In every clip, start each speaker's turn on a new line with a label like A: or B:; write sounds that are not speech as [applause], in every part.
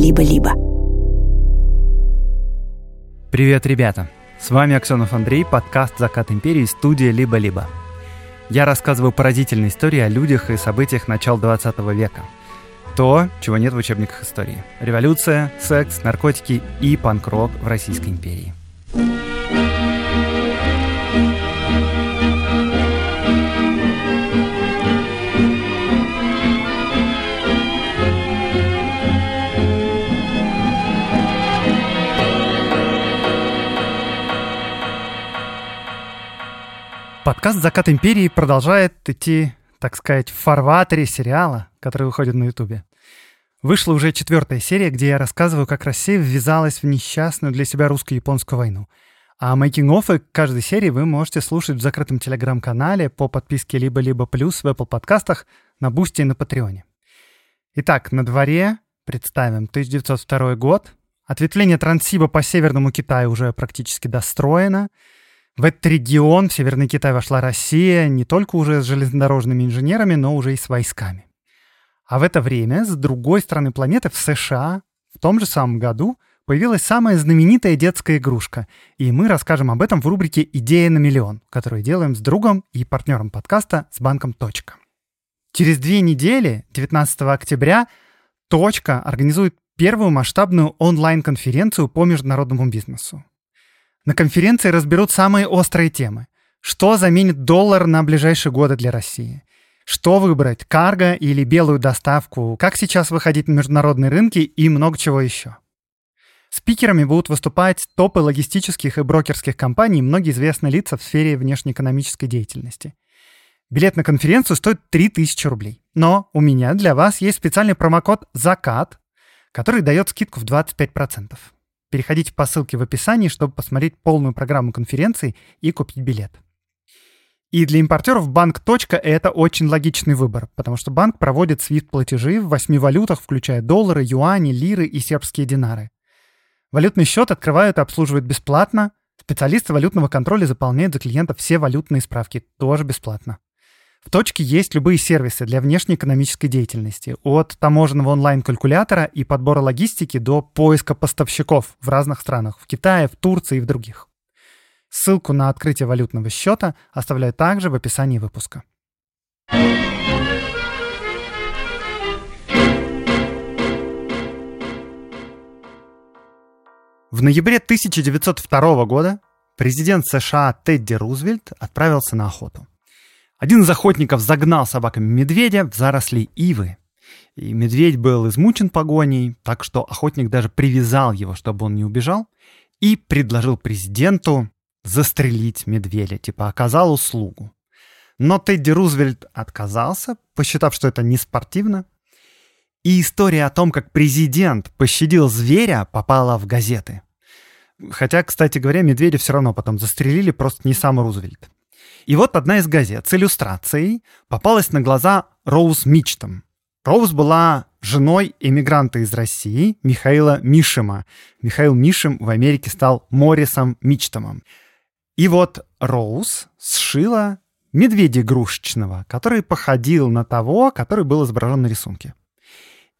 A: «Либо-либо».
B: Привет, ребята! С вами Аксенов Андрей, подкаст «Закат империи», студия «Либо-либо». Я рассказываю поразительные истории о людях и событиях начала 20 века. То, чего нет в учебниках истории. Революция, секс, наркотики и панк-рок в Российской империи. Подкаст «Закат империи» продолжает идти, так сказать, в фарватере сериала, который выходит на Ютубе. Вышла уже четвертая серия, где я рассказываю, как Россия ввязалась в несчастную для себя русско-японскую войну. А making-of 'ы каждой серии вы можете слушать в закрытом телеграм-канале по подписке «Либо-либо плюс» в Apple подкастах, на Бусти и на Патреоне. Итак, на дворе представим 1902 год. Ответвление Транссиба по Северному Китаю уже практически достроено — в этот регион, в Северный Китай, вошла Россия не только уже с железнодорожными инженерами, но уже и с войсками. А в это время с другой стороны планеты, в США, в том же самом году, появилась самая знаменитая детская игрушка. И мы расскажем об этом в рубрике «Идея на миллион», которую делаем с другом и партнером подкаста с банком «Точка». Через две недели, 19 октября, «Точка» организует первую масштабную онлайн-конференцию по международному бизнесу. На конференции разберут самые острые темы. Что заменит доллар на ближайшие годы для России? Что выбрать, карго или белую доставку? Как сейчас выходить на международные рынки и много чего еще? Спикерами будут выступать топы логистических и брокерских компаний, многие известные лица в сфере внешнеэкономической деятельности. Билет на конференцию стоит 3000 рублей. Но у меня для вас есть специальный промокод «Закат», который дает скидку в 25%. Переходите по ссылке в описании, чтобы посмотреть полную программу конференции и купить билет. И для импортеров банк это очень логичный выбор, потому что банк проводит свифт-платежи в восьми валютах, включая доллары, юани, лиры и сербские динары. Валютный счет открывают и обслуживают бесплатно. Специалисты валютного контроля заполняют за клиентов все валютные справки, тоже бесплатно. В точке есть любые сервисы для внешнеэкономической деятельности, от таможенного онлайн-калькулятора и подбора логистики до поиска поставщиков в разных странах, в Китае, в Турции и в других. Ссылку на открытие валютного счета оставляю также в описании выпуска. В ноябре 1902 года президент США Тедди Рузвельт отправился на охоту. Один из охотников загнал собаками медведя в заросли ивы. И медведь был измучен погоней, так что охотник даже привязал его, чтобы он не убежал, и предложил президенту застрелить медведя, типа оказал услугу. Но Тедди Рузвельт отказался, посчитав, что это не спортивно. И история о том, как президент пощадил зверя, попала в газеты. Хотя, кстати говоря, медведя все равно потом застрелили, просто не сам Рузвельт. И вот одна из газет с иллюстрацией попалась на глаза Роуз Мичтом. Роуз была женой эмигранта из России Михаила Мишима. Михаил Мишим в Америке стал Моррисом Мичтомом. И вот Роуз сшила медведя игрушечного, который походил на того, который был изображен на рисунке.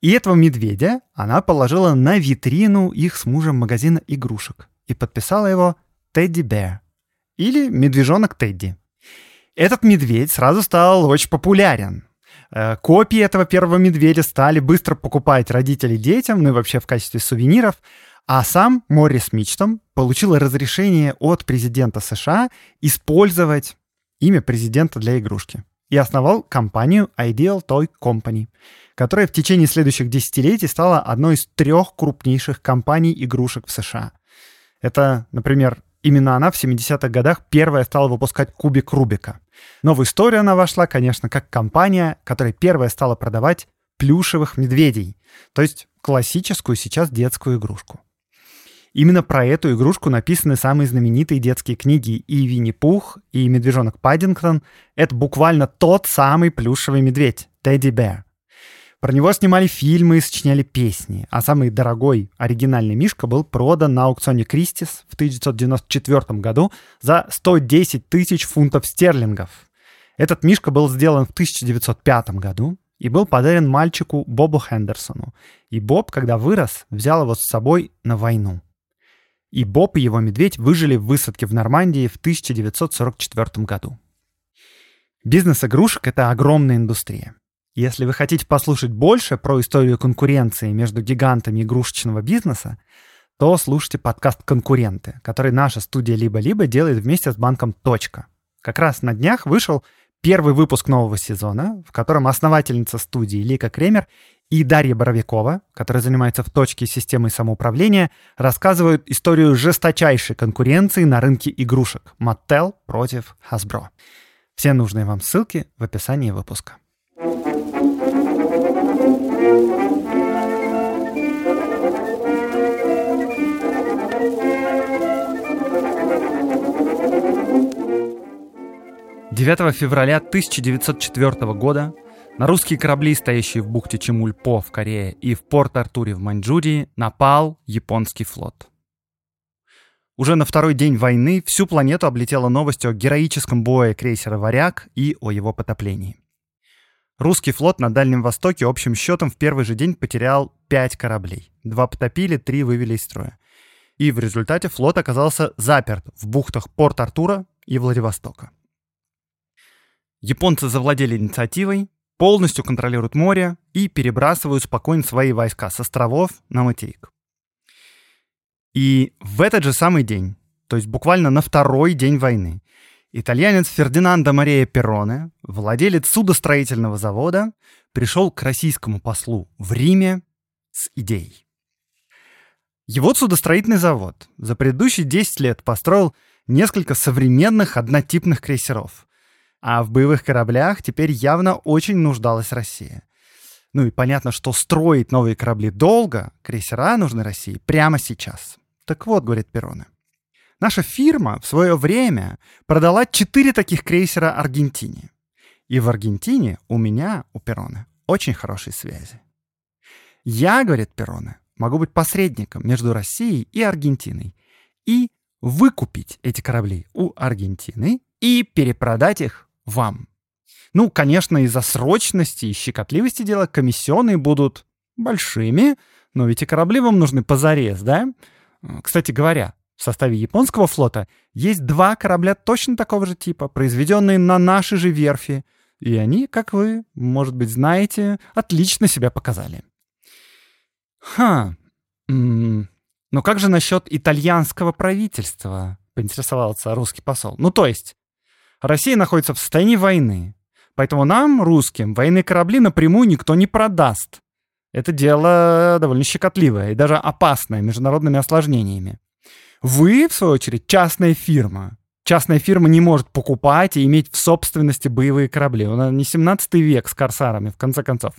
B: И этого медведя она положила на витрину их с мужем магазина игрушек и подписала его «Тедди Бэр» или «Медвежонок Тедди». Этот медведь сразу стал очень популярен. Э, копии этого первого медведя стали быстро покупать родители детям, ну и вообще в качестве сувениров. А сам Моррис Мичтом получил разрешение от президента США использовать имя президента для игрушки и основал компанию Ideal Toy Company, которая в течение следующих десятилетий стала одной из трех крупнейших компаний игрушек в США. Это, например, Именно она в 70-х годах первая стала выпускать кубик Рубика. Но в историю она вошла, конечно, как компания, которая первая стала продавать плюшевых медведей, то есть классическую сейчас детскую игрушку. Именно про эту игрушку написаны самые знаменитые детские книги и Винни-Пух, и Медвежонок Паддингтон. Это буквально тот самый плюшевый медведь, Тедди Бэр. Про него снимали фильмы и сочиняли песни, а самый дорогой оригинальный Мишка был продан на аукционе Кристис в 1994 году за 110 тысяч фунтов стерлингов. Этот Мишка был сделан в 1905 году, и был подарен мальчику Бобу Хендерсону. И Боб, когда вырос, взял его с собой на войну. И Боб и его медведь выжили в высадке в Нормандии в 1944 году. Бизнес игрушек — это огромная индустрия. Если вы хотите послушать больше про историю конкуренции между гигантами игрушечного бизнеса, то слушайте подкаст «Конкуренты», который наша студия «Либо-либо» делает вместе с банком «Точка». Как раз на днях вышел первый выпуск нового сезона, в котором основательница студии Лика Кремер и Дарья Боровикова, которая занимается в точке системой самоуправления, рассказывают историю жесточайшей конкуренции на рынке игрушек Mattel против Hasbro. Все нужные вам ссылки в описании выпуска. 9 февраля 1904 года на русские корабли, стоящие в бухте Чемульпо в Корее и в Порт-Артуре в Маньчжурии, напал японский флот. Уже на второй день войны всю планету облетела новость о героическом бое крейсера «Варяг» и о его потоплении. Русский флот на Дальнем Востоке общим счетом в первый же день потерял пять кораблей. Два потопили, три вывели из строя. И в результате флот оказался заперт в бухтах Порт-Артура и Владивостока. Японцы завладели инициативой, полностью контролируют море и перебрасывают спокойно свои войска с островов на материк. И в этот же самый день, то есть буквально на второй день войны, итальянец Фердинандо Мария Перроне, владелец судостроительного завода, пришел к российскому послу в Риме с идеей. Его судостроительный завод за предыдущие 10 лет построил несколько современных однотипных крейсеров, а в боевых кораблях теперь явно очень нуждалась Россия. Ну и понятно, что строить новые корабли долго, крейсера нужны России прямо сейчас. Так вот, говорит Перроне, наша фирма в свое время продала четыре таких крейсера Аргентине. И в Аргентине у меня, у Перроне, очень хорошие связи. Я, говорит Перроне, могу быть посредником между Россией и Аргентиной и выкупить эти корабли у Аргентины и перепродать их вам. Ну, конечно, из-за срочности и щекотливости дела комиссионные будут большими, но ведь и корабли вам нужны позарез, да? Кстати говоря, в составе японского флота есть два корабля точно такого же типа, произведенные на нашей же верфи, и они, как вы, может быть, знаете, отлично себя показали. Ха, но как же насчет итальянского правительства? Поинтересовался русский посол. Ну, то есть, Россия находится в состоянии войны. Поэтому нам, русским, военные корабли напрямую никто не продаст. Это дело довольно щекотливое и даже опасное международными осложнениями. Вы, в свою очередь, частная фирма. Частная фирма не может покупать и иметь в собственности боевые корабли. У нас не 17 век с корсарами, в конце концов.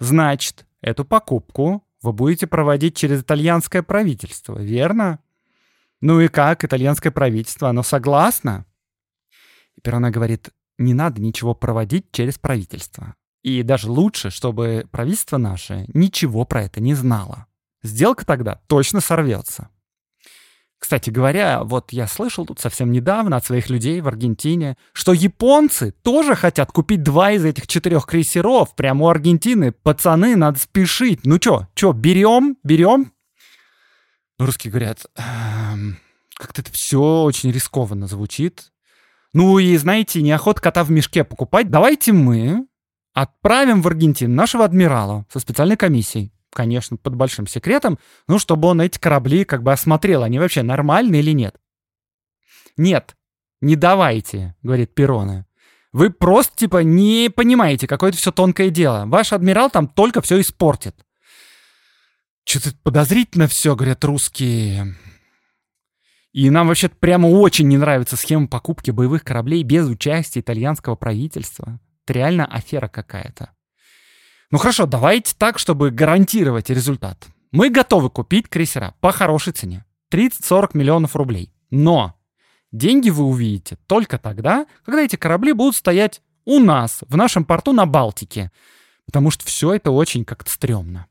B: Значит, эту покупку вы будете проводить через итальянское правительство, верно? Ну и как итальянское правительство? Оно согласно? Перона говорит, не надо ничего проводить через правительство. И даже лучше, чтобы правительство наше ничего про это не знало. Сделка тогда точно сорвется. Кстати говоря, вот я слышал тут совсем недавно от своих людей в Аргентине, что японцы тоже хотят купить два из этих четырех крейсеров прямо у Аргентины. Пацаны, надо спешить. Ну чё, чё, берем, берем? Русские говорят, эм, как-то это все очень рискованно звучит. Ну и, знаете, неохота кота в мешке покупать. Давайте мы отправим в Аргентину нашего адмирала со специальной комиссией. Конечно, под большим секретом, ну, чтобы он эти корабли как бы осмотрел, они вообще нормальные или нет. Нет, не давайте, говорит Перона. Вы просто, типа, не понимаете, какое это все тонкое дело. Ваш адмирал там только все испортит. Что-то подозрительно все, говорят русские. И нам вообще прямо очень не нравится схема покупки боевых кораблей без участия итальянского правительства. Это реально афера какая-то. Ну хорошо, давайте так, чтобы гарантировать результат. Мы готовы купить крейсера по хорошей цене. 30-40 миллионов рублей. Но деньги вы увидите только тогда, когда эти корабли будут стоять у нас, в нашем порту на Балтике. Потому что все это очень как-то стрёмно.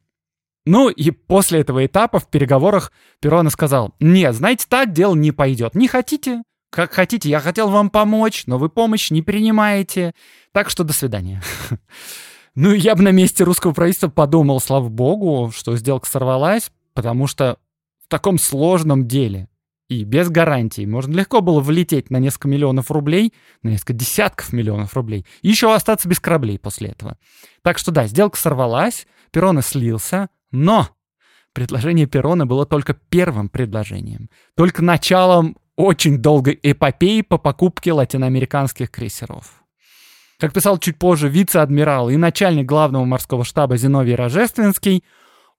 B: Ну и после этого этапа в переговорах Перона сказал, нет, знаете, так дело не пойдет. Не хотите? Как хотите, я хотел вам помочь, но вы помощь не принимаете. Так что до свидания. [laughs] Ну, я бы на месте русского правительства подумал, слава богу, что сделка сорвалась, потому что в таком сложном деле и без гарантий можно легко было влететь на несколько миллионов рублей, на несколько десятков миллионов рублей, и еще остаться без кораблей после этого. Так что да, сделка сорвалась, Перрона слился, но предложение Перрона было только первым предложением, только началом очень долгой эпопеи по покупке латиноамериканских крейсеров. Как писал чуть позже вице-адмирал и начальник главного морского штаба Зиновий Рожественский,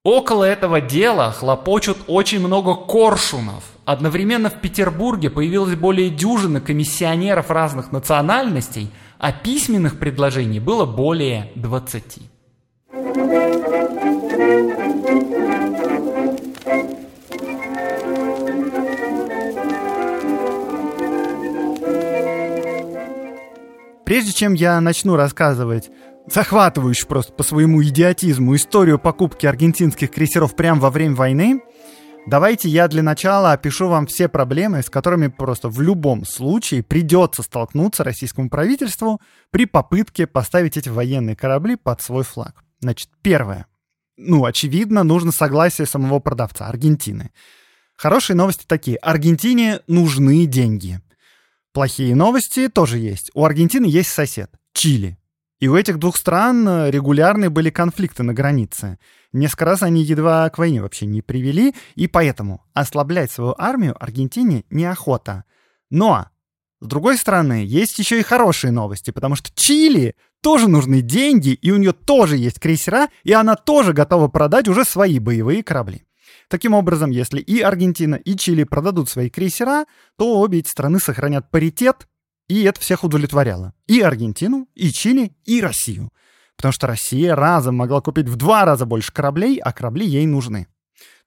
B: около этого дела хлопочут очень много коршунов. Одновременно в Петербурге появилось более дюжины комиссионеров разных национальностей, а письменных предложений было более 20. Прежде чем я начну рассказывать захватывающую просто по своему идиотизму историю покупки аргентинских крейсеров прямо во время войны, давайте я для начала опишу вам все проблемы, с которыми просто в любом случае придется столкнуться российскому правительству при попытке поставить эти военные корабли под свой флаг. Значит, первое. Ну, очевидно, нужно согласие самого продавца, Аргентины. Хорошие новости такие. Аргентине нужны деньги. Плохие новости тоже есть. У Аргентины есть сосед — Чили. И у этих двух стран э, регулярные были конфликты на границе. Несколько раз они едва к войне вообще не привели, и поэтому ослаблять свою армию Аргентине неохота. Но, с другой стороны, есть еще и хорошие новости, потому что Чили тоже нужны деньги, и у нее тоже есть крейсера, и она тоже готова продать уже свои боевые корабли. Таким образом, если и Аргентина, и Чили продадут свои крейсера, то обе эти страны сохранят паритет, и это всех удовлетворяло. И Аргентину, и Чили, и Россию. Потому что Россия разом могла купить в два раза больше кораблей, а корабли ей нужны.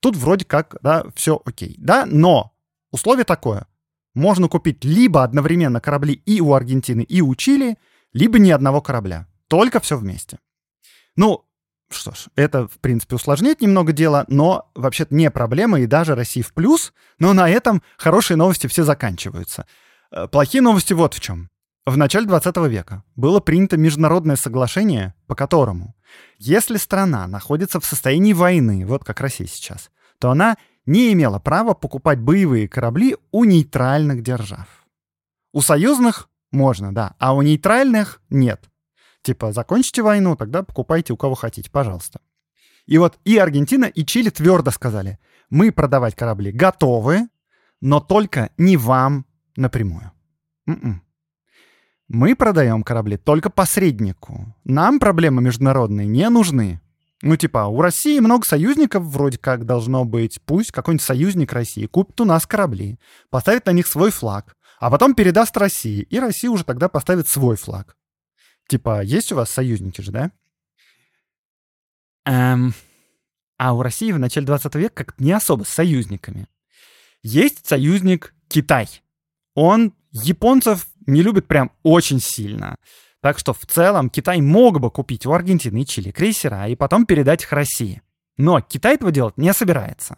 B: Тут вроде как, да, все окей. Да, но условие такое. Можно купить либо одновременно корабли и у Аргентины, и у Чили, либо ни одного корабля. Только все вместе. Ну, что ж, это, в принципе, усложняет немного дело, но вообще-то не проблема, и даже России в плюс. Но на этом хорошие новости все заканчиваются. Э, плохие новости вот в чем. В начале 20 века было принято международное соглашение, по которому, если страна находится в состоянии войны, вот как Россия сейчас, то она не имела права покупать боевые корабли у нейтральных держав. У союзных можно, да, а у нейтральных нет. Типа, закончите войну, тогда покупайте у кого хотите, пожалуйста. И вот и Аргентина, и Чили твердо сказали, мы продавать корабли готовы, но только не вам напрямую. М-м. Мы продаем корабли только посреднику. Нам проблемы международные не нужны. Ну, типа, у России много союзников вроде как должно быть. Пусть какой-нибудь союзник России купит у нас корабли, поставит на них свой флаг, а потом передаст России, и Россия уже тогда поставит свой флаг. Типа, есть у вас союзники же, да? Эм, а у России в начале 20 века как не особо с союзниками. Есть союзник Китай. Он японцев не любит прям очень сильно. Так что в целом Китай мог бы купить у Аргентины и Чили крейсера и потом передать их России. Но Китай этого делать не собирается.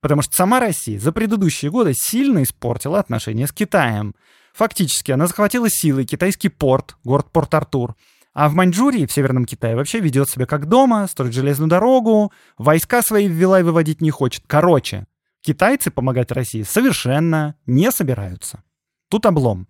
B: Потому что сама Россия за предыдущие годы сильно испортила отношения с Китаем. Фактически она захватила силой китайский порт, город Порт-Артур. А в Маньчжурии, в Северном Китае, вообще ведет себя как дома, строит железную дорогу, войска свои ввела и выводить не хочет. Короче, китайцы помогать России совершенно не собираются. Тут облом.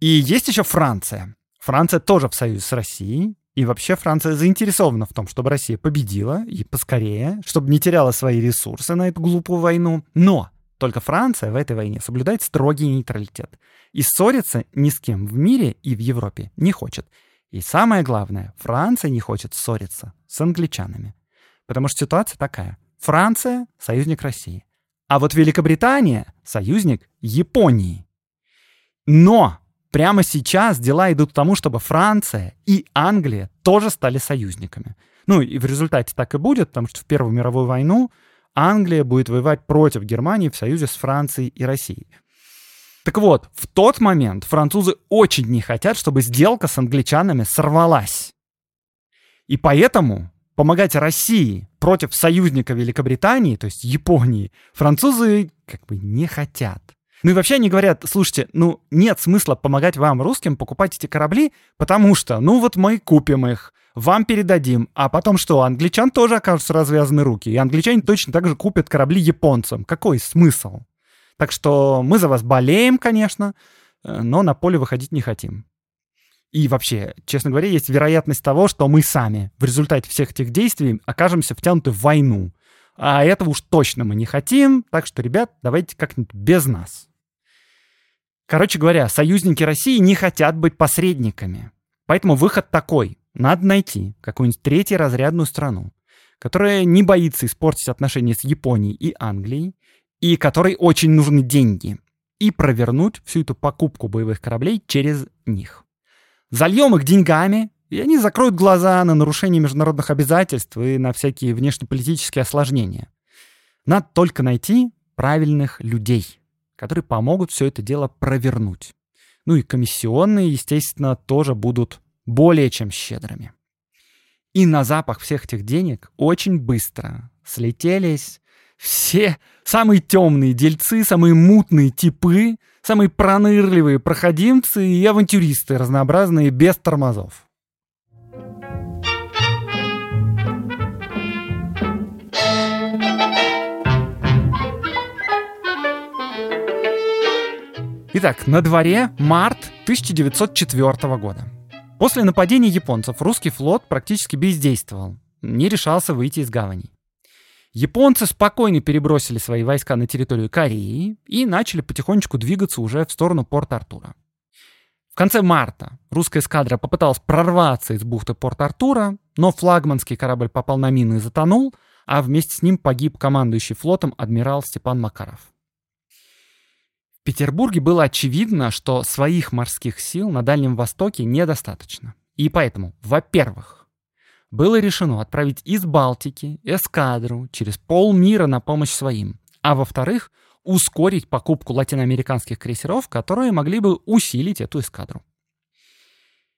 B: И есть еще Франция. Франция тоже в союзе с Россией. И вообще Франция заинтересована в том, чтобы Россия победила и поскорее, чтобы не теряла свои ресурсы на эту глупую войну. Но только Франция в этой войне соблюдает строгий нейтралитет. И ссориться ни с кем в мире и в Европе не хочет. И самое главное, Франция не хочет ссориться с англичанами. Потому что ситуация такая. Франция — союзник России. А вот Великобритания — союзник Японии. Но прямо сейчас дела идут к тому, чтобы Франция и Англия тоже стали союзниками. Ну и в результате так и будет, потому что в Первую мировую войну Англия будет воевать против Германии в союзе с Францией и Россией. Так вот, в тот момент французы очень не хотят, чтобы сделка с англичанами сорвалась. И поэтому помогать России против союзника Великобритании, то есть Японии, французы как бы не хотят. Ну и вообще они говорят, слушайте, ну нет смысла помогать вам, русским, покупать эти корабли, потому что, ну вот мы купим их, вам передадим, а потом что, англичан тоже окажутся развязаны руки, и англичане точно так же купят корабли японцам. Какой смысл? Так что мы за вас болеем, конечно, э, но на поле выходить не хотим. И вообще, честно говоря, есть вероятность того, что мы сами в результате всех этих действий окажемся втянуты в войну. А этого уж точно мы не хотим, так что, ребят, давайте как-нибудь без нас. Короче говоря, союзники России не хотят быть посредниками. Поэтому выход такой. Надо найти какую-нибудь третью разрядную страну, которая не боится испортить отношения с Японией и Англией, и которой очень нужны деньги, и провернуть всю эту покупку боевых кораблей через них. Зальем их деньгами, и они закроют глаза на нарушение международных обязательств и на всякие внешнеполитические осложнения. Надо только найти правильных людей, которые помогут все это дело провернуть. Ну и комиссионные, естественно, тоже будут более чем щедрыми. И на запах всех этих денег очень быстро слетелись все самые темные дельцы, самые мутные типы, самые пронырливые проходимцы и авантюристы разнообразные без тормозов. Итак, на дворе март 1904 года. После нападения японцев русский флот практически бездействовал, не решался выйти из гавани. Японцы спокойно перебросили свои войска на территорию Кореи и начали потихонечку двигаться уже в сторону Порт-Артура. В конце марта русская эскадра попыталась прорваться из бухты Порт-Артура, но флагманский корабль попал на мину и затонул, а вместе с ним погиб командующий флотом адмирал Степан Макаров. В Петербурге было очевидно, что своих морских сил на Дальнем Востоке недостаточно. И поэтому, во-первых, было решено отправить из Балтики эскадру через полмира на помощь своим, а во-вторых, ускорить покупку латиноамериканских крейсеров, которые могли бы усилить эту эскадру.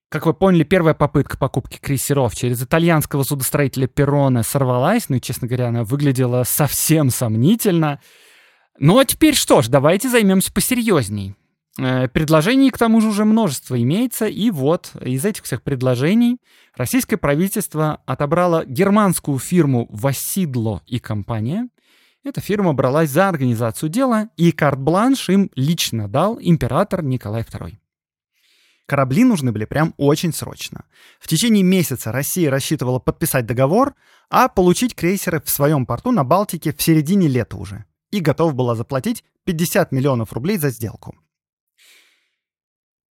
B: Как вы поняли, первая попытка покупки крейсеров через итальянского судостроителя Перрона сорвалась, ну и, честно говоря, она выглядела совсем сомнительно. Ну а теперь что ж, давайте займемся посерьезней. Э, предложений, к тому же, уже множество имеется. И вот из этих всех предложений российское правительство отобрало германскую фирму «Васидло и компания». Эта фирма бралась за организацию дела, и карт-бланш им лично дал император Николай II. Корабли нужны были прям очень срочно. В течение месяца Россия рассчитывала подписать договор, а получить крейсеры в своем порту на Балтике в середине лета уже. И готов была заплатить 50 миллионов рублей за сделку.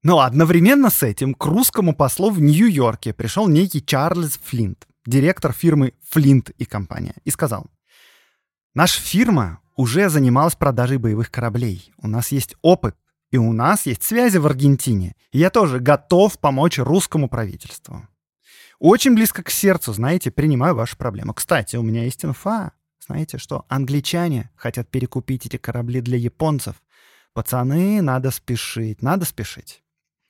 B: Но одновременно с этим к русскому послу в Нью-Йорке пришел некий Чарльз Флинт, директор фирмы Флинт и компания, и сказал, «Наша фирма уже занималась продажей боевых кораблей. У нас есть опыт, и у нас есть связи в Аргентине. И я тоже готов помочь русскому правительству. Очень близко к сердцу, знаете, принимаю вашу проблему. Кстати, у меня есть инфа. Знаете что? Англичане хотят перекупить эти корабли для японцев. Пацаны, надо спешить, надо спешить.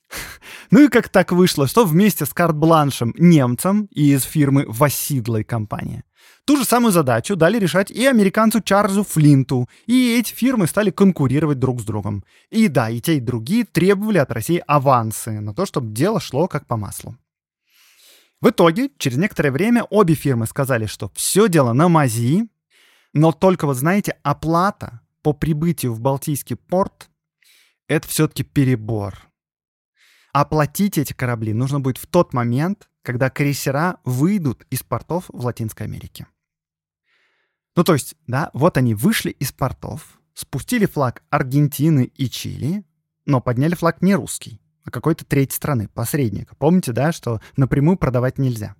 B: [laughs] Ну и как так вышло, что вместе с карт-бланшем немцам из фирмы Васидла и компания ту же самую задачу дали решать и американцу Чарльзу Флинту, и эти фирмы стали конкурировать друг с другом. И да, и те, и другие требовали от России авансы на то, чтобы дело шло как по маслу. В итоге, через некоторое время обе фирмы сказали, что все дело на мази, но только вот знаете, оплата по прибытию в Балтийский порт — это все-таки перебор. Оплатить эти корабли нужно будет в тот момент, когда крейсера выйдут из портов в Латинской Америке. Ну, то есть, да, вот они вышли из портов, спустили флаг Аргентины и Чили, но подняли флаг не русский, а какой-то третьей страны, посредника. Помните, да, что напрямую продавать нельзя.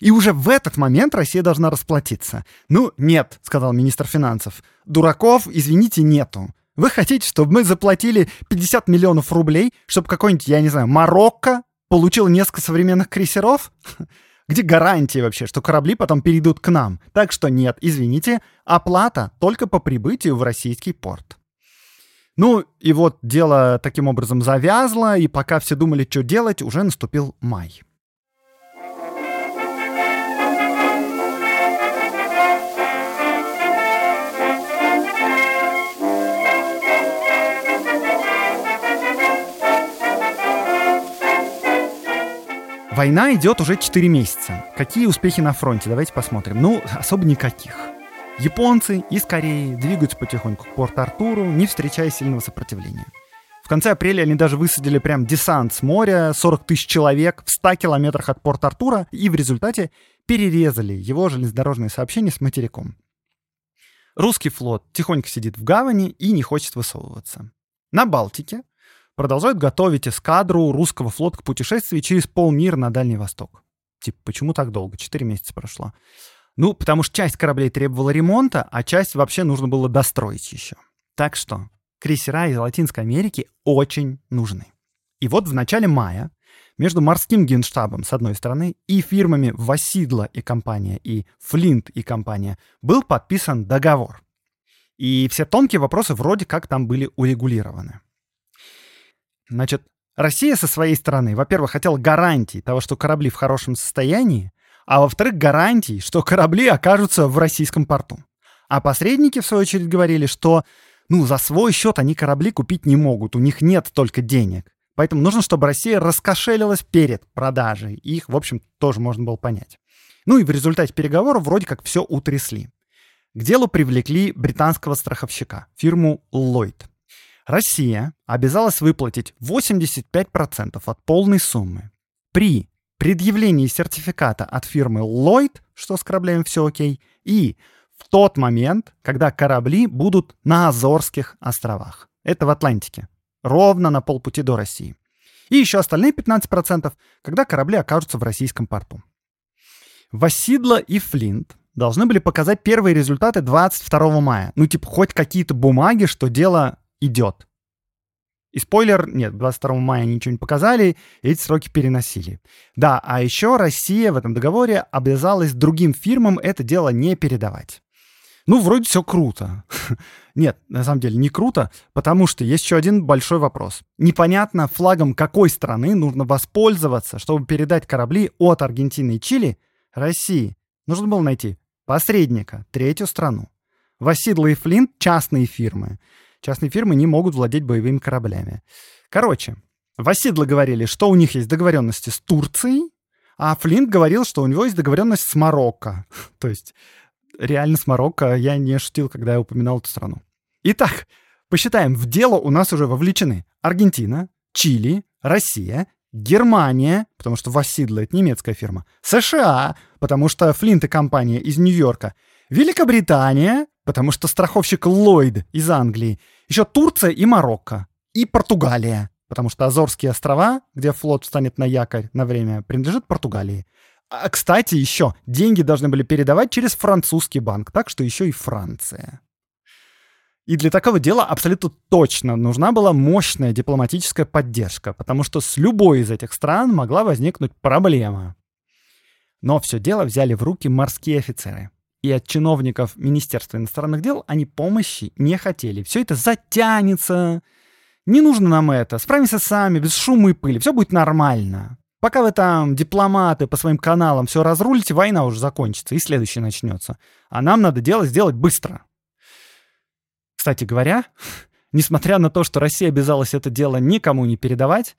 B: И уже в этот момент Россия должна расплатиться. Ну, нет, сказал министр финансов. Дураков, извините, нету. Вы хотите, чтобы мы заплатили 50 миллионов рублей, чтобы какой-нибудь, я не знаю, Марокко получил несколько современных крейсеров? [laughs] Где гарантии вообще, что корабли потом перейдут к нам? Так что нет, извините, оплата только по прибытию в российский порт. Ну и вот дело таким образом завязло, и пока все думали, что делать, уже наступил май. Война идет уже 4 месяца. Какие успехи на фронте? Давайте посмотрим. Ну, особо никаких. Японцы из Кореи двигаются потихоньку к Порт-Артуру, не встречая сильного сопротивления. В конце апреля они даже высадили прям десант с моря, 40 тысяч человек в 100 километрах от Порт-Артура, и в результате перерезали его железнодорожные сообщения с материком. Русский флот тихонько сидит в гавани и не хочет высовываться. На Балтике продолжают готовить эскадру русского флота к путешествию через полмира на Дальний Восток. Типа, почему так долго? Четыре месяца прошло. Ну, потому что часть кораблей требовала ремонта, а часть вообще нужно было достроить еще. Так что крейсера из Латинской Америки очень нужны. И вот в начале мая между морским генштабом, с одной стороны, и фирмами Васидла и компания, и Флинт и компания был подписан договор. И все тонкие вопросы вроде как там были урегулированы. Значит, Россия со своей стороны, во-первых, хотела гарантий того, что корабли в хорошем состоянии, а во-вторых, гарантий, что корабли окажутся в российском порту. А посредники, в свою очередь, говорили, что ну, за свой счет они корабли купить не могут, у них нет только денег. Поэтому нужно, чтобы Россия раскошелилась перед продажей. их, в общем, тоже можно было понять. Ну и в результате переговоров вроде как все утрясли. К делу привлекли британского страховщика, фирму Lloyd. Россия обязалась выплатить 85% от полной суммы. При предъявлении сертификата от фирмы Lloyd, что с кораблями все окей, и в тот момент, когда корабли будут на Азорских островах. Это в Атлантике. Ровно на полпути до России. И еще остальные 15%, когда корабли окажутся в российском порту. Васидла и Флинт должны были показать первые результаты 22 мая. Ну, типа, хоть какие-то бумаги, что дело идет. И спойлер, нет, 22 мая ничего не показали, эти сроки переносили. Да, а еще Россия в этом договоре обязалась другим фирмам это дело не передавать. Ну, вроде все круто. [laughs] Нет, на самом деле не круто, потому что есть еще один большой вопрос. Непонятно, флагом какой страны нужно воспользоваться, чтобы передать корабли от Аргентины и Чили России. Нужно было найти посредника, третью страну. Васидла и Флинт — частные фирмы. Частные фирмы не могут владеть боевыми кораблями. Короче, Васидла говорили, что у них есть договоренности с Турцией, а Флинт говорил, что у него есть договоренность с Марокко. [laughs] То есть реально с Марокко я не шутил, когда я упоминал эту страну. Итак, посчитаем, в дело у нас уже вовлечены Аргентина, Чили, Россия, Германия, потому что Васидла — это немецкая фирма, США, потому что Флинт и компания из Нью-Йорка, Великобритания, потому что страховщик Ллойд из Англии, еще Турция и Марокко, и Португалия, потому что Азорские острова, где флот встанет на якорь на время, принадлежат Португалии. А, кстати, еще деньги должны были передавать через французский банк, так что еще и Франция. И для такого дела абсолютно точно нужна была мощная дипломатическая поддержка, потому что с любой из этих стран могла возникнуть проблема. Но все дело взяли в руки морские офицеры. И от чиновников Министерства иностранных дел они помощи не хотели. Все это затянется. Не нужно нам это. Справимся сами, без шума и пыли. Все будет нормально. Пока вы там, дипломаты, по своим каналам все разрулите, война уже закончится, и следующая начнется. А нам надо дело сделать быстро. Кстати говоря, [laughs] несмотря на то, что Россия обязалась это дело никому не передавать,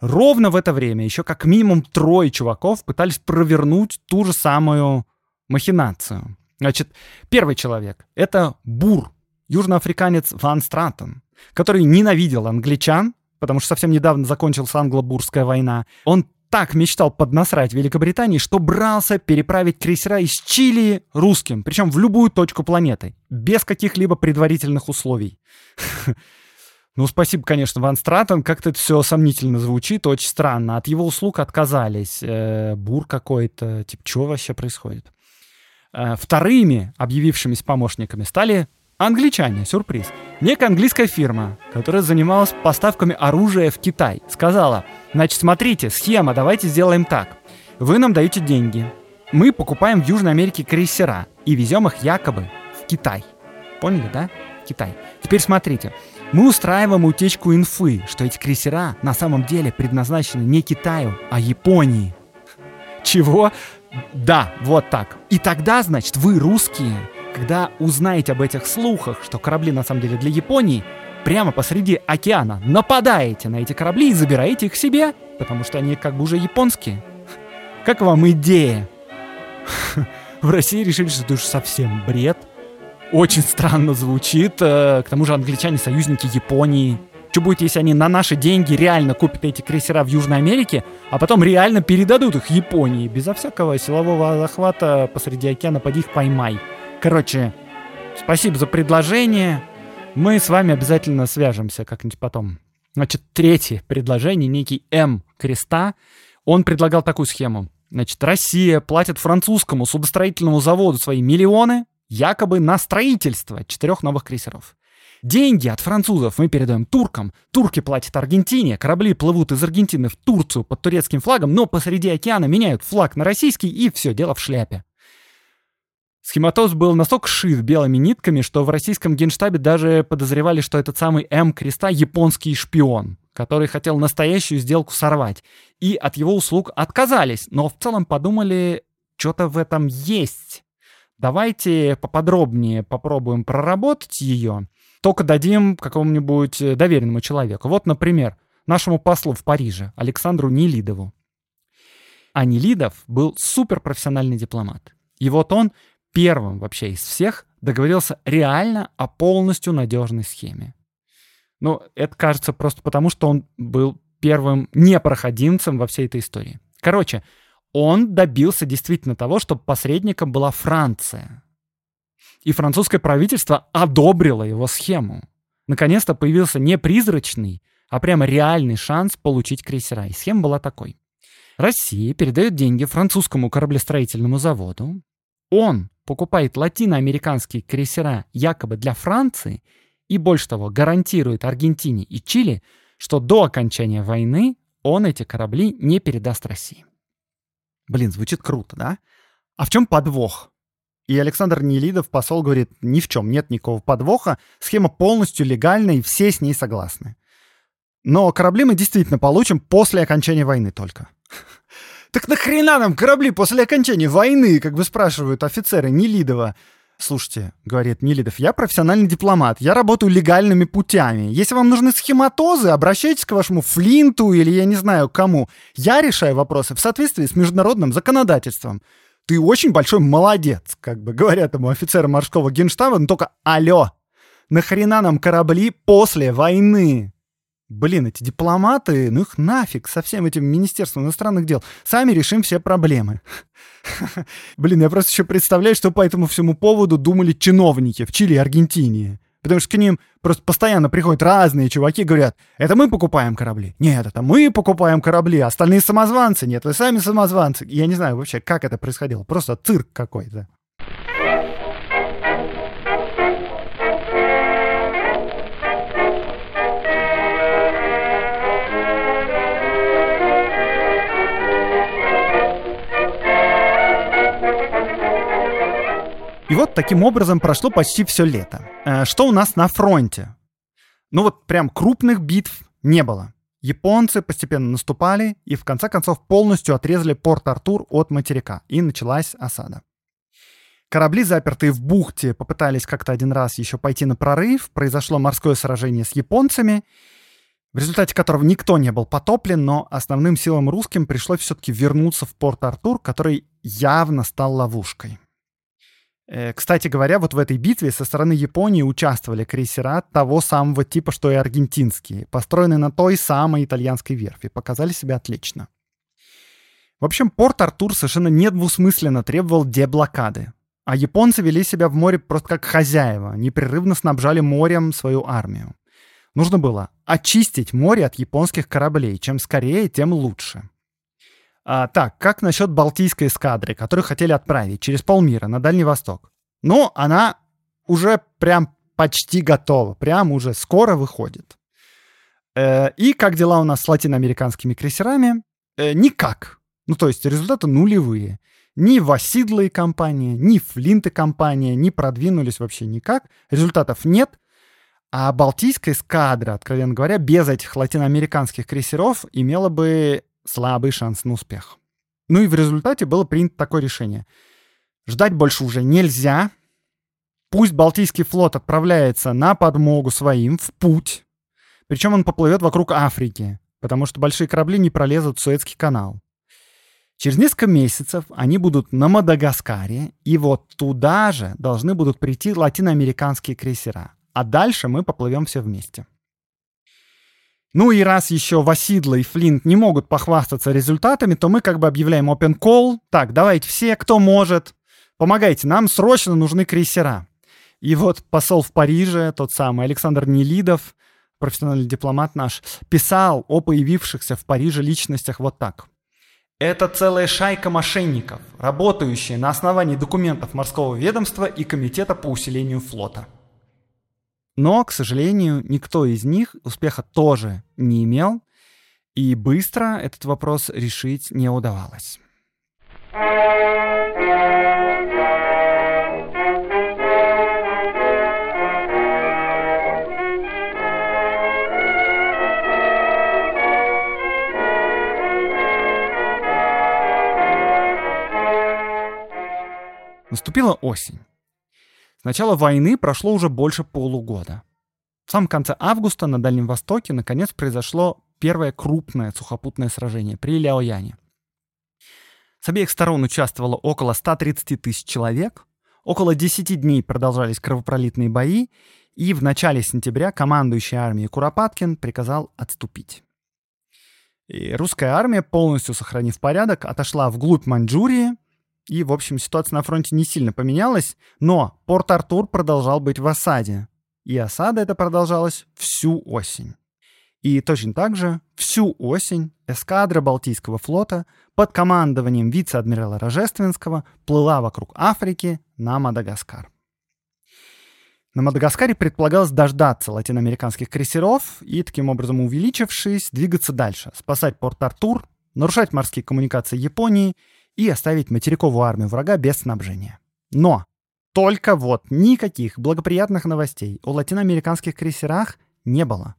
B: ровно в это время еще как минимум трое чуваков пытались провернуть ту же самую махинацию. Значит, первый человек — это Бур, южноафриканец Ван Стратон, который ненавидел англичан, потому что совсем недавно закончилась англо-бурская война. Он так мечтал поднасрать Великобритании, что брался переправить крейсера из Чили русским, причем в любую точку планеты, без каких-либо предварительных условий. [laughs] Ну, спасибо, конечно, Ван Стратон. Как-то это все сомнительно звучит, очень странно. От его услуг отказались. Э, бур какой-то. Типа, что вообще происходит? Э, вторыми объявившимися помощниками стали англичане. Сюрприз. Некая английская фирма, которая занималась поставками оружия в Китай, сказала – Значит, смотрите, схема, давайте сделаем так. Вы нам даете деньги. Мы покупаем в Южной Америке крейсера и везем их якобы в Китай. Поняли, да? Китай. Теперь смотрите. Мы устраиваем утечку инфы, что эти крейсера на самом деле предназначены не Китаю, а Японии. Чего? Да, вот так. И тогда, значит, вы, русские, когда узнаете об этих слухах, что корабли на самом деле для Японии, прямо посреди океана нападаете на эти корабли и забираете их себе, потому что они как бы уже японские. Как вам идея? В России решили, что это уж совсем бред. Очень странно звучит. Э, к тому же англичане союзники Японии. Что будет, если они на наши деньги реально купят эти крейсера в Южной Америке, а потом реально передадут их Японии? Безо всякого силового захвата посреди океана, поди их поймай. Короче, спасибо за предложение. Мы с вами обязательно свяжемся как-нибудь потом. Значит, третье предложение, некий М. Креста, он предлагал такую схему. Значит, Россия платит французскому судостроительному заводу свои миллионы, якобы на строительство четырех новых крейсеров. Деньги от французов мы передаем туркам, турки платят Аргентине, корабли плывут из Аргентины в Турцию под турецким флагом, но посреди океана меняют флаг на российский и все дело в шляпе. Схематоз был настолько шит белыми нитками, что в российском генштабе даже подозревали, что этот самый М. Креста — японский шпион, который хотел настоящую сделку сорвать. И от его услуг отказались, но в целом подумали, что-то в этом есть. Давайте поподробнее попробуем проработать ее, только дадим какому-нибудь доверенному человеку. Вот, например, нашему послу в Париже, Александру Нелидову. А Нелидов был суперпрофессиональный дипломат. И вот он первым вообще из всех договорился реально о полностью надежной схеме. Ну, это кажется просто потому, что он был первым непроходимцем во всей этой истории. Короче, он добился действительно того, чтобы посредником была Франция. И французское правительство одобрило его схему. Наконец-то появился не призрачный, а прямо реальный шанс получить крейсера. И схема была такой. Россия передает деньги французскому кораблестроительному заводу. Он покупает латиноамериканские крейсера якобы для Франции и, больше того, гарантирует Аргентине и Чили, что до окончания войны он эти корабли не передаст России. Блин, звучит круто, да? А в чем подвох? И Александр Нелидов, посол, говорит, ни в чем, нет никакого подвоха, схема полностью легальна, и все с ней согласны. Но корабли мы действительно получим после окончания войны только. [laughs] Так нахрена нам корабли после окончания войны, как бы спрашивают офицеры Нелидова. Слушайте, говорит Нелидов, я профессиональный дипломат, я работаю легальными путями. Если вам нужны схематозы, обращайтесь к вашему Флинту или я не знаю кому. Я решаю вопросы в соответствии с международным законодательством. Ты очень большой молодец, как бы говорят ему офицеры морского генштаба, но только алло, нахрена нам корабли после войны? Блин, эти дипломаты, ну их нафиг со всем этим Министерством иностранных дел. Сами решим все проблемы. [laughs] Блин, я просто еще представляю, что по этому всему поводу думали чиновники в Чили и Аргентине. Потому что к ним просто постоянно приходят разные чуваки, говорят, это мы покупаем корабли. Нет, это мы покупаем корабли, а остальные самозванцы. Нет, вы сами самозванцы. Я не знаю вообще, как это происходило. Просто цирк какой-то. И вот таким образом прошло почти все лето. Э, что у нас на фронте? Ну вот прям крупных битв не было. Японцы постепенно наступали и в конце концов полностью отрезали порт Артур от материка, и началась осада. Корабли, запертые в бухте, попытались как-то один раз еще пойти на прорыв, произошло морское сражение с японцами, в результате которого никто не был потоплен, но основным силам русским пришлось все-таки вернуться в порт Артур, который явно стал ловушкой. Э, кстати говоря, вот в этой битве со стороны Японии участвовали крейсера того самого типа, что и аргентинские, построенные на той самой итальянской верфи, показали себя отлично. В общем, порт Артур совершенно недвусмысленно требовал деблокады, а японцы вели себя в море просто как хозяева, непрерывно снабжали морем свою армию. Нужно было очистить море от японских кораблей. Чем скорее, тем лучше. А, так, как насчет Балтийской эскадры, которую хотели отправить через полмира на Дальний Восток? Ну, она уже прям почти готова, прям уже скоро выходит. Э, и как дела у нас с латиноамериканскими крейсерами? Э, никак. Ну, то есть результаты нулевые. Ни Васидлы компания, ни Флинты компания не продвинулись вообще никак. Результатов нет. А Балтийская эскадра, откровенно говоря, без этих латиноамериканских крейсеров имела бы слабый шанс на успех. Ну и в результате было принято такое решение. Ждать больше уже нельзя. Пусть Балтийский флот отправляется на подмогу своим в путь. Причем он поплывет вокруг Африки, потому что большие корабли не пролезут в Суэцкий канал. Через несколько месяцев они будут на Мадагаскаре, и вот туда же должны будут прийти латиноамериканские крейсера. А дальше мы поплывем все вместе. Ну и раз еще Васидла и Флинт не могут похвастаться результатами, то мы как бы объявляем open call. Так, давайте все, кто может, помогайте, нам срочно нужны крейсера. И вот посол в Париже, тот самый Александр Нелидов, профессиональный дипломат наш, писал о появившихся в Париже личностях вот так. Это целая шайка мошенников, работающая на основании документов морского ведомства и комитета по усилению флота. Но, к сожалению, никто из них успеха тоже не имел, и быстро этот вопрос решить не удавалось. Наступила осень. С начала войны прошло уже больше полугода. В самом конце августа на Дальнем Востоке наконец произошло первое крупное сухопутное сражение при Ляояне. С обеих сторон участвовало около 130 тысяч человек, около 10 дней продолжались кровопролитные бои, и в начале сентября командующий армией Куропаткин приказал отступить. И русская армия, полностью сохранив порядок, отошла вглубь Маньчжурии, и, в общем, ситуация на фронте не сильно поменялась, но Порт-Артур продолжал быть в осаде. И осада эта продолжалась всю осень. И точно так же всю осень эскадра Балтийского флота под командованием вице-адмирала Рожественского плыла вокруг Африки на Мадагаскар. На Мадагаскаре предполагалось дождаться латиноамериканских крейсеров и, таким образом увеличившись, двигаться дальше, спасать Порт-Артур, нарушать морские коммуникации Японии и оставить материковую армию врага без снабжения. Но только вот никаких благоприятных новостей о латиноамериканских крейсерах не было.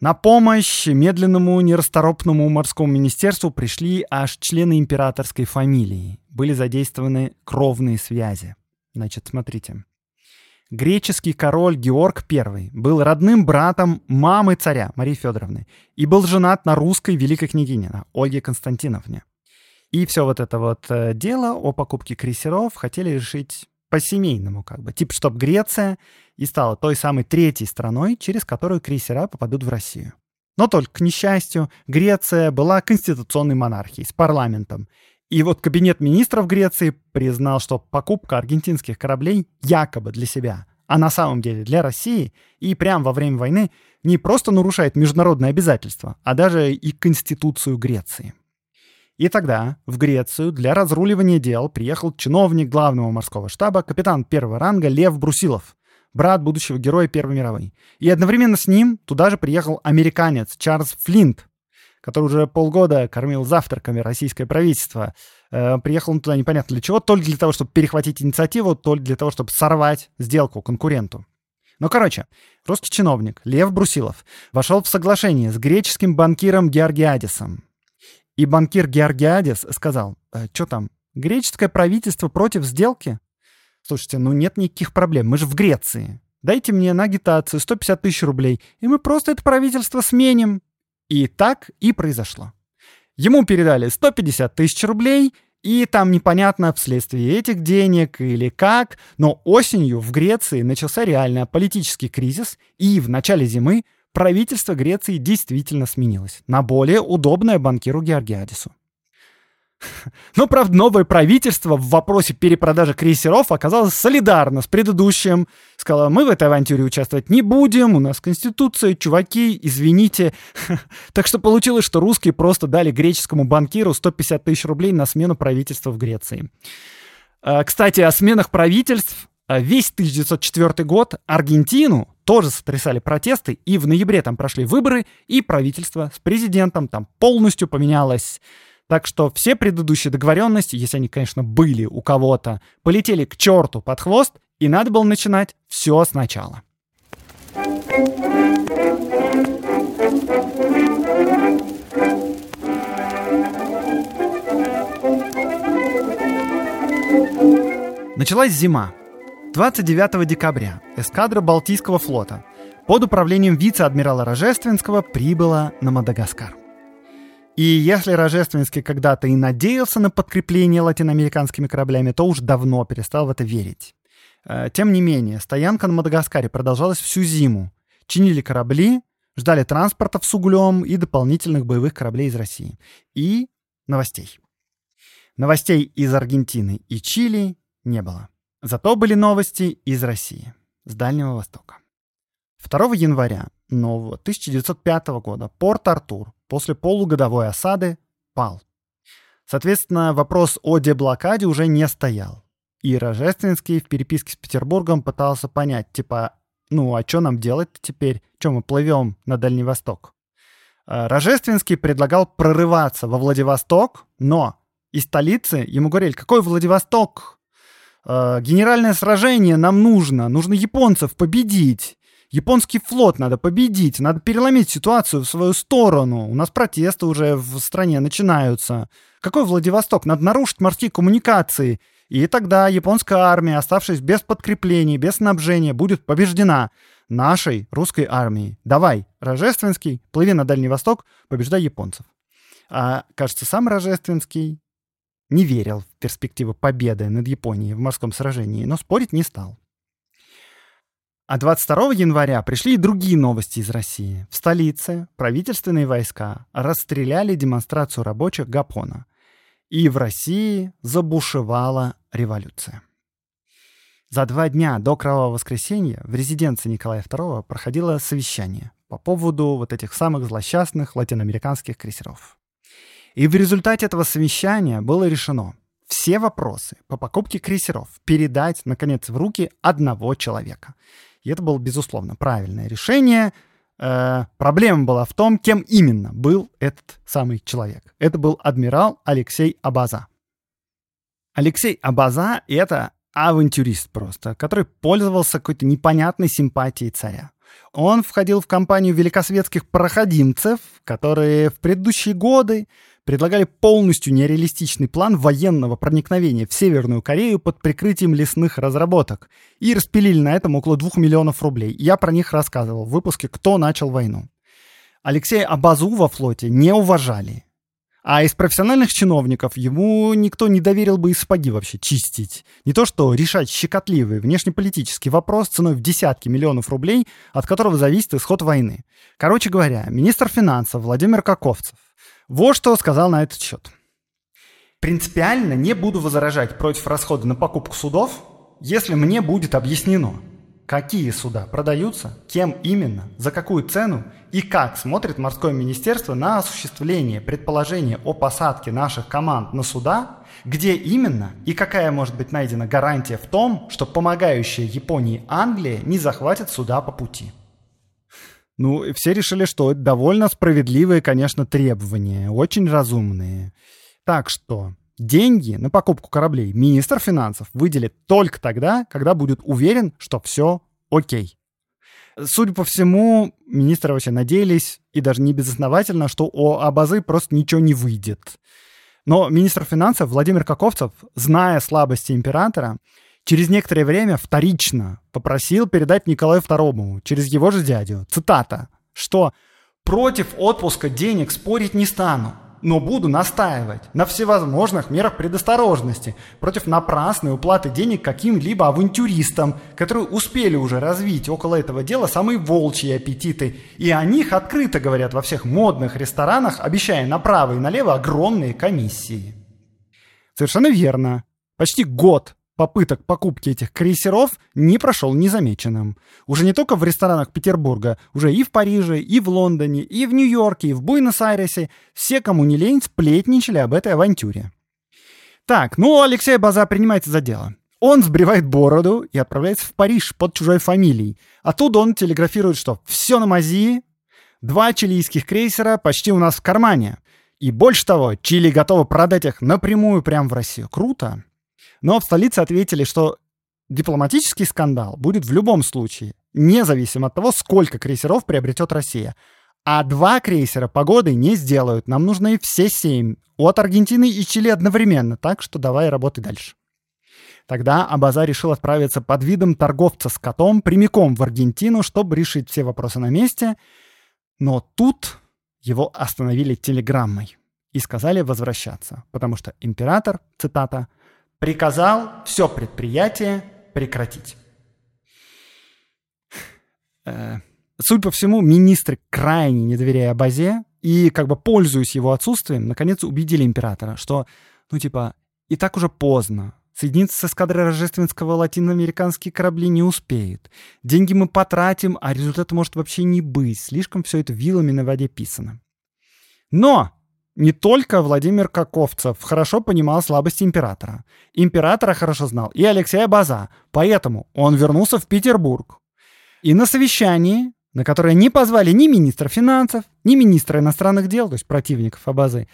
B: На помощь медленному нерасторопному морскому министерству пришли аж члены императорской фамилии. Были задействованы кровные связи. Значит, смотрите. Греческий король Георг I был родным братом мамы царя Марии Федоровны и был женат на русской великой княгине Ольге Константиновне. И все вот это вот э, дело о покупке крейсеров хотели решить по-семейному, как бы. Типа, чтобы Греция и стала той самой третьей страной, через которую крейсера попадут в Россию. Но только, к несчастью, Греция была конституционной монархией с парламентом. И вот кабинет министров Греции признал, что покупка аргентинских кораблей якобы для себя, а на самом деле для России и прямо во время войны не просто нарушает международные обязательства, а даже и Конституцию Греции. И тогда в Грецию для разруливания дел приехал чиновник главного морского штаба, капитан первого ранга Лев Брусилов, брат будущего героя Первой мировой. И одновременно с ним туда же приехал американец Чарльз Флинт, который уже полгода кормил завтраками российское правительство. Э, приехал он туда непонятно для чего, то ли для того, чтобы перехватить инициативу, то ли для того, чтобы сорвать сделку конкуренту. Ну, короче, русский чиновник Лев Брусилов вошел в соглашение с греческим банкиром Георгиадисом, и банкир Георгиадис сказал, «Э, что там, греческое правительство против сделки? Слушайте, ну нет никаких проблем, мы же в Греции. Дайте мне на агитацию 150 тысяч рублей, и мы просто это правительство сменим. И так и произошло. Ему передали 150 тысяч рублей, и там непонятно вследствие этих денег или как, но осенью в Греции начался реально политический кризис, и в начале зимы правительство Греции действительно сменилось на более удобное банкиру Георгиадису. [laughs] Но, правда, новое правительство в вопросе перепродажи крейсеров оказалось солидарно с предыдущим. Сказала, мы в этой авантюре участвовать не будем, у нас конституция, чуваки, извините. [laughs] Так что получилось, что русские просто дали греческому банкиру 150 тысяч рублей на смену правительства в Греции. А, кстати, о сменах правительств а, весь 1904 год Аргентину тоже сотрясали протесты, и в ноябре там прошли выборы, и правительство с президентом там полностью поменялось. Так что все предыдущие договоренности, если они, конечно, были у кого-то, полетели к черту под хвост, и надо было начинать все сначала. Началась зима. 29 декабря эскадра Балтийского флота под управлением вице-адмирала Рожественского прибыла на Мадагаскар. И если Рожественский когда-то и надеялся на подкрепление латиноамериканскими кораблями, то уж давно перестал в это верить. Э, тем не менее, стоянка на Мадагаскаре продолжалась всю зиму. Чинили корабли, ждали транспортов с углем и дополнительных боевых кораблей из России. И новостей. Новостей из Аргентины и Чили не было. Зато были новости из России, с Дальнего Востока. 2 января нового 1905 года порт Артур после полугодовой осады пал. Соответственно, вопрос о деблокаде уже не стоял. И Рожественский в переписке с Петербургом пытался понять, типа, ну а что нам делать теперь? Что мы плывем на Дальний Восток? А, Рожественский предлагал прорываться во Владивосток, но из столицы ему говорили, какой Владивосток? А, генеральное сражение нам нужно, нужно японцев победить. Японский флот надо победить, надо переломить ситуацию в свою сторону. У нас протесты уже в стране начинаются. Какой Владивосток? Надо нарушить морские коммуникации. И тогда японская армия, оставшись без подкреплений, без снабжения, будет побеждена нашей русской армией. Давай, Рожественский, плыви на Дальний Восток, побеждай японцев. А, кажется, сам Рожественский не верил в перспективу победы над Японией в морском сражении, но спорить не стал. А 22 января пришли и другие новости из России. В столице правительственные войска расстреляли демонстрацию рабочих Гапона. И в России забушевала революция. За два дня до Кровавого воскресенья в резиденции Николая II проходило совещание по поводу вот этих самых злосчастных латиноамериканских крейсеров. И в результате этого совещания было решено все вопросы по покупке крейсеров передать, наконец, в руки одного человека. И это было, безусловно, правильное решение. Э, проблема была в том, кем именно был этот самый человек. Это был адмирал Алексей Абаза. Алексей Абаза — это авантюрист просто, который пользовался какой-то непонятной симпатией царя. Он входил в компанию великосветских проходимцев, которые в предыдущие годы предлагали полностью нереалистичный план военного проникновения в Северную Корею под прикрытием лесных разработок и распилили на этом около 2 миллионов рублей. Я про них рассказывал в выпуске «Кто начал войну». Алексея Абазу во флоте не уважали. А из профессиональных чиновников ему никто не доверил бы и сапоги вообще чистить. Не то что решать щекотливый внешнеполитический вопрос ценой в десятки миллионов рублей, от которого зависит исход войны. Короче говоря, министр финансов Владимир Каковцев вот что сказал на этот счет. Принципиально не буду возражать против расхода на покупку судов, если мне будет объяснено, какие суда продаются, кем именно, за какую цену и как смотрит морское министерство на осуществление предположения о посадке наших команд на суда, где именно и какая может быть найдена гарантия в том, что помогающая Японии Англия не захватит суда по пути. Ну, все решили, что это довольно справедливые, конечно, требования, очень разумные. Так что деньги на покупку кораблей министр финансов выделит только тогда, когда будет уверен, что все окей. Судя по всему, министры вообще надеялись, и даже не безосновательно, что у Абазы просто ничего не выйдет. Но министр финансов Владимир Каковцев, зная слабости императора, через некоторое время вторично попросил передать Николаю II через его же дядю, цитата, что «против отпуска денег спорить не стану, но буду настаивать на всевозможных мерах предосторожности против напрасной уплаты денег каким-либо авантюристам, которые успели уже развить около этого дела самые волчьи аппетиты, и о них открыто говорят во всех модных ресторанах, обещая направо и налево огромные комиссии». Совершенно верно. Почти год попыток покупки этих крейсеров не прошел незамеченным. Уже не только в ресторанах Петербурга, уже и в Париже, и в Лондоне, и в Нью-Йорке, и в Буэнос-Айресе все, кому не лень, сплетничали об этой авантюре. Так, ну Алексей База принимается за дело. Он сбривает бороду и отправляется в Париж под чужой фамилией. Оттуда он телеграфирует, что все на мази, два чилийских крейсера почти у нас в кармане. И больше того, Чили готова продать их напрямую прямо в Россию. Круто. Но в столице ответили, что дипломатический скандал будет в любом случае, независимо от того, сколько крейсеров приобретет Россия. А два крейсера погоды не сделают. Нам нужны все семь. От Аргентины и Чили одновременно. Так что давай работай дальше. Тогда Абаза решил отправиться под видом торговца с котом прямиком в Аргентину, чтобы решить все вопросы на месте. Но тут его остановили телеграммой. и сказали возвращаться, потому что император, цитата, «приказал все предприятие прекратить». Э, судя по всему, министры, крайне не доверяя Базе и как бы пользуясь его отсутствием, наконец убедили императора, что, ну типа, и так уже поздно, Соединиться с эскадрой рождественского латиноамериканские корабли не успеют. Деньги мы потратим, а результата может вообще не быть. Слишком все это вилами на воде писано. Но не только Владимир Каковцев хорошо понимал слабости императора. Императора хорошо знал и Алексея База, поэтому он вернулся в Петербург. И на совещании, на которое не позвали ни министра финансов, ни министра иностранных дел, то есть противников Абазы,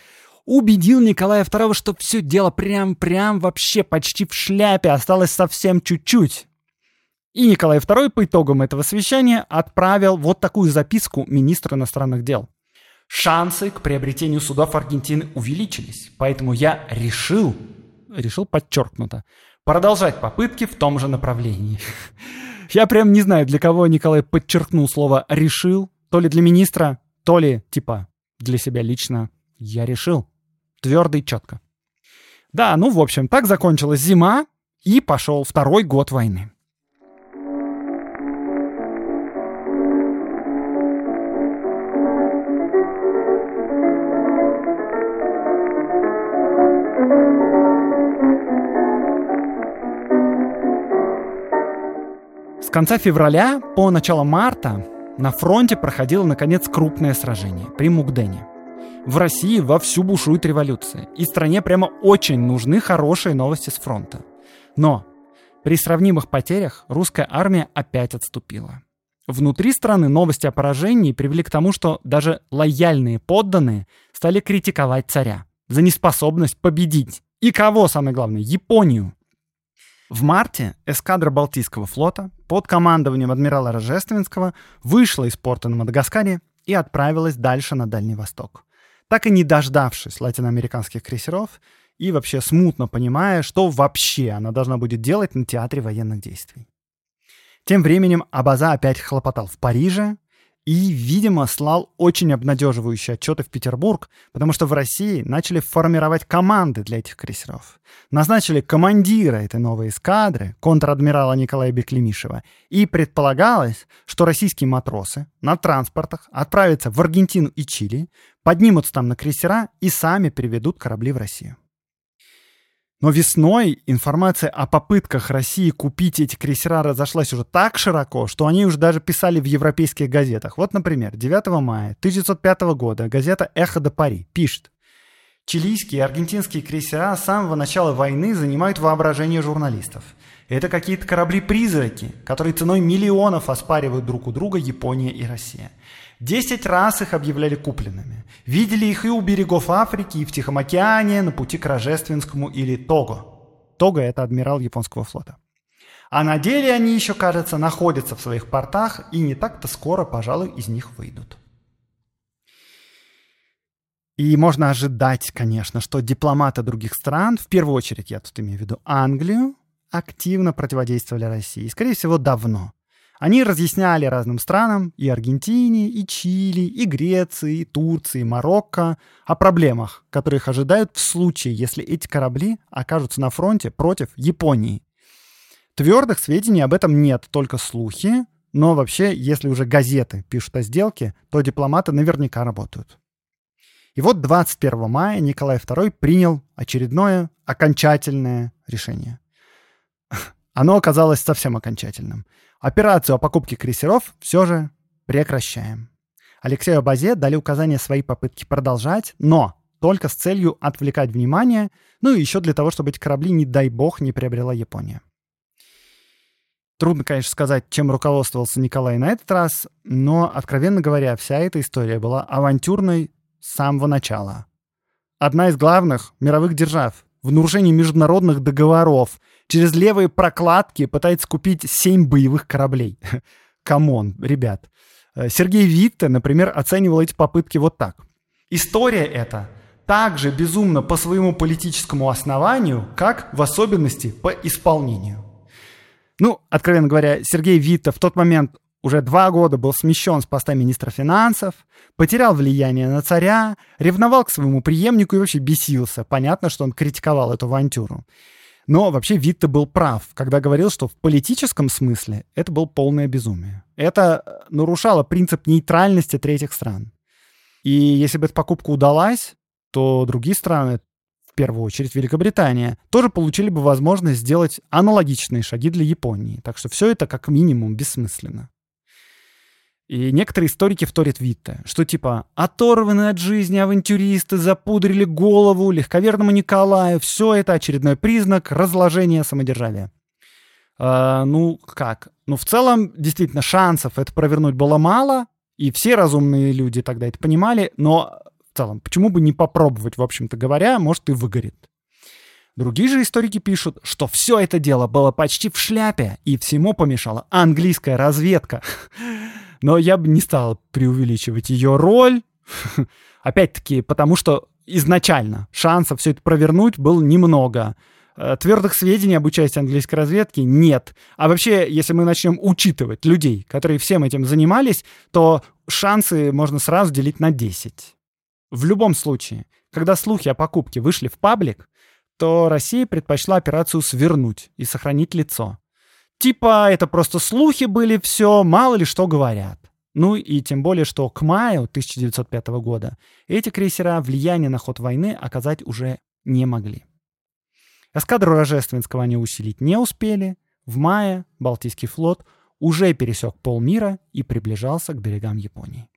B: убедил Николая II, что все дело прям-прям вообще почти в шляпе, осталось совсем чуть-чуть. И Николай II по итогам этого совещания отправил вот такую записку министру иностранных дел. Шансы к приобретению судов Аргентины увеличились, поэтому я решил, решил подчеркнуто, продолжать попытки в том же направлении. [laughs] Я прям не знаю, для кого Николай подчеркнул слово «решил», то ли для министра, то ли, типа, для себя лично. Я решил. Твердо и четко. Да, ну, в общем, так закончилась зима, и пошел второй год войны. С конца февраля по начало марта на фронте проходило, наконец, крупное сражение при Мугдене. В России вовсю бушует революция, и стране прямо очень нужны хорошие новости с фронта. Но при сравнимых потерях русская армия опять отступила. Внутри страны новости о поражении привели к тому, что даже лояльные подданные стали критиковать царя за неспособность победить. И кого, самое главное, Японию. В марте эскадра Балтийского флота под командованием адмирала Рожественского вышла из порта на Мадагаскаре и отправилась дальше на Дальний Восток так и не дождавшись латиноамериканских крейсеров и вообще смутно понимая, что вообще она должна будет делать на театре военных действий. Тем временем Абаза опять хлопотал в Париже, и, видимо, слал очень обнадеживающие отчеты в Петербург, потому что в России начали формировать команды для этих крейсеров. Назначили командира этой новой эскадры, контр-адмирала Николая Беклемишева, и предполагалось, что российские матросы на транспортах отправятся в Аргентину и Чили, поднимутся там на крейсера и сами приведут корабли в Россию. Но весной информация о попытках России купить эти крейсера разошлась уже так широко, что они уже даже писали в европейских газетах. Вот, например, 9 мая 1905 года газета «Эхо де Пари» пишет. Чилийские и аргентинские крейсера с самого начала войны занимают воображение журналистов. Это какие-то корабли-призраки, которые ценой миллионов оспаривают друг у друга Япония и Россия. Десять раз их объявляли купленными. Видели их и у берегов Африки, и в Тихом океане, на пути к Рождественскому или Того. Того — это адмирал японского флота. А на деле они еще, кажется, находятся в своих портах и не так-то скоро, пожалуй, из них выйдут. И можно ожидать, конечно, что дипломаты других стран, в первую очередь я тут имею в виду Англию, активно противодействовали России. Скорее всего, давно. Они разъясняли разным странам, и Аргентине, и Чили, и Греции, и Турции, и Марокко, о проблемах, которых ожидают в случае, если эти корабли окажутся на фронте против Японии. Твердых сведений об этом нет, только слухи, но вообще, если уже газеты пишут о сделке, то дипломаты наверняка работают. И вот 21 мая Николай II принял очередное окончательное решение. Оно оказалось совсем окончательным – Операцию о покупке крейсеров все же прекращаем. Алексею Базе дали указание свои попытки продолжать, но только с целью отвлекать внимание, ну и еще для того, чтобы эти корабли, не дай бог, не приобрела Япония. Трудно, конечно, сказать, чем руководствовался Николай на этот раз, но, откровенно говоря, вся эта история была авантюрной с самого начала. Одна из главных мировых держав в нарушении международных договоров через левые прокладки пытается купить 7 боевых кораблей. [laughs] Come on, ребят. Э, Сергей Витте, например, оценивал эти попытки вот так. История эта также безумна по своему политическому основанию, как в особенности по исполнению. Ну, откровенно говоря, Сергей Витте в тот момент уже два года был смещен с поста министра финансов, потерял влияние на царя, ревновал к своему преемнику и вообще бесился. Понятно, что он критиковал эту авантюру. Но вообще Витте был прав, когда говорил, что в политическом смысле это было полное безумие. Это э, нарушало принцип нейтральности третьих стран. И если бы эта покупка удалась, то другие страны, в первую очередь Великобритания, тоже получили бы возможность сделать аналогичные шаги для Японии. Так что все это как минимум бессмысленно. И некоторые историки вторят Витте, что типа оторваны от жизни авантюристы запудрили голову легковерному Николаю, все это очередной признак разложения самодержавия. Э, ну, как? Ну, в целом, действительно, шансов это провернуть было мало, и все разумные люди тогда это понимали, но в целом, почему бы не попробовать, в общем-то говоря, может и выгорит. Другие же историки пишут, что все это дело было почти в шляпе, и всему помешала английская разведка. [laughs] Но я бы не стал преувеличивать ее роль. [laughs] Опять-таки, потому что изначально шансов все это провернуть было немного. Э, Твердых сведений об участии английской разведки нет. А вообще, если мы начнем учитывать людей, которые всем этим занимались, то шансы можно сразу делить на 10. В любом случае, когда слухи о покупке вышли в паблик, то Россия предпочла операцию свернуть и сохранить лицо. Типа это просто слухи были, все, мало ли что говорят. Ну и тем более, что к маю 1905 года эти крейсера влияние на ход войны оказать уже не могли. Эскадру Рожественского они усилить не успели. В мае Балтийский флот уже пересек полмира и приближался к берегам Японии.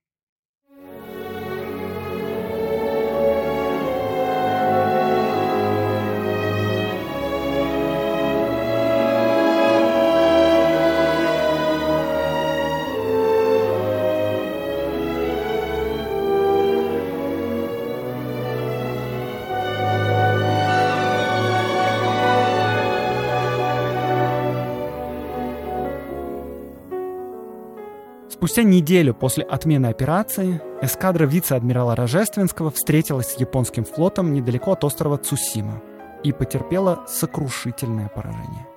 B: Спустя неделю после отмены операции эскадра вице-адмирала Рожественского встретилась с японским флотом недалеко от острова Цусима и потерпела сокрушительное поражение.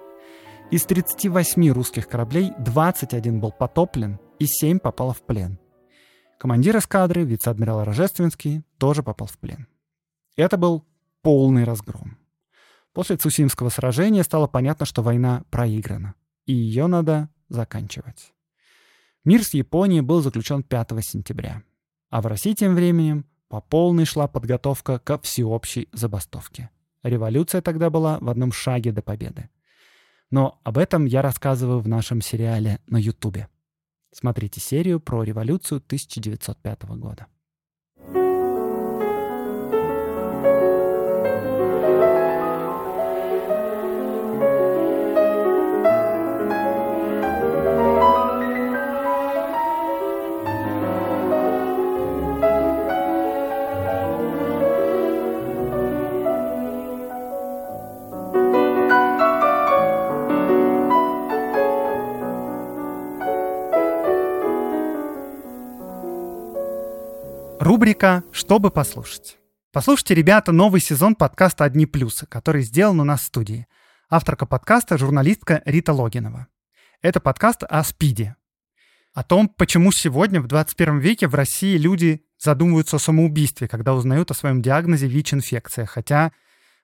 B: Из 38 русских кораблей 21 был потоплен и 7 попало в плен. Командир эскадры, вице-адмирал Рожественский, тоже попал в плен. Это был полный разгром. После Цусимского сражения стало понятно, что война проиграна, и ее надо заканчивать. Мир с Японией был заключен 5 сентября. А в России тем временем по полной шла подготовка ко всеобщей забастовке. Революция тогда была в одном шаге до победы. Но об этом я рассказываю в нашем сериале на Ютубе. Смотрите серию про революцию 1905 года. Рубрика «Чтобы послушать». Послушайте, ребята, новый сезон подкаста «Одни плюсы», который сделан у нас в студии. Авторка подкаста — журналистка Рита Логинова. Это подкаст о СПИДе. О том, почему сегодня, в 21 веке, в России люди задумываются о самоубийстве, когда узнают о своем диагнозе ВИЧ-инфекция, хотя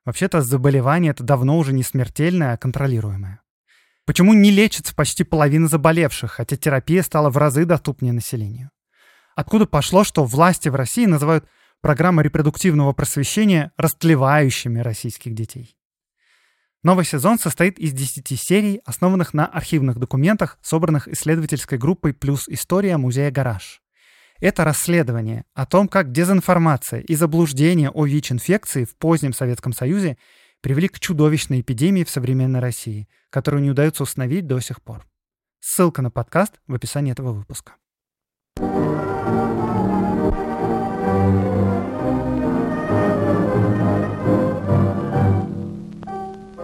B: вообще-то заболевание это давно уже не смертельное, а контролируемое. Почему не лечится почти половина заболевших, хотя терапия стала в разы доступнее населению? Откуда пошло, что власти в России называют программы репродуктивного просвещения растлевающими российских детей? Новый сезон состоит из 10 серий, основанных на архивных документах, собранных исследовательской группой «Плюс история» музея «Гараж». Это расследование о том, как дезинформация и заблуждение о ВИЧ-инфекции в позднем Советском Союзе привели к чудовищной эпидемии в современной России, которую не удается установить до сих пор. Ссылка на подкаст в описании этого выпуска.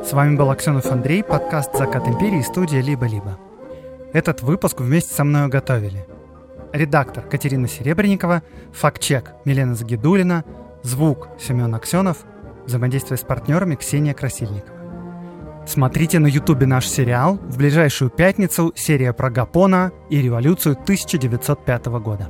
B: С вами был Аксенов Андрей, подкаст «Закат империи» студия «Либо-либо». Этот выпуск вместе со мной готовили. Редактор Катерина Серебренникова, факт-чек Милена Загидулина, звук Семен Аксенов, взаимодействие с партнерами Ксения Красильникова. Смотрите на ютубе наш сериал. В ближайшую пятницу серия про Гапона и революцию 1905 года.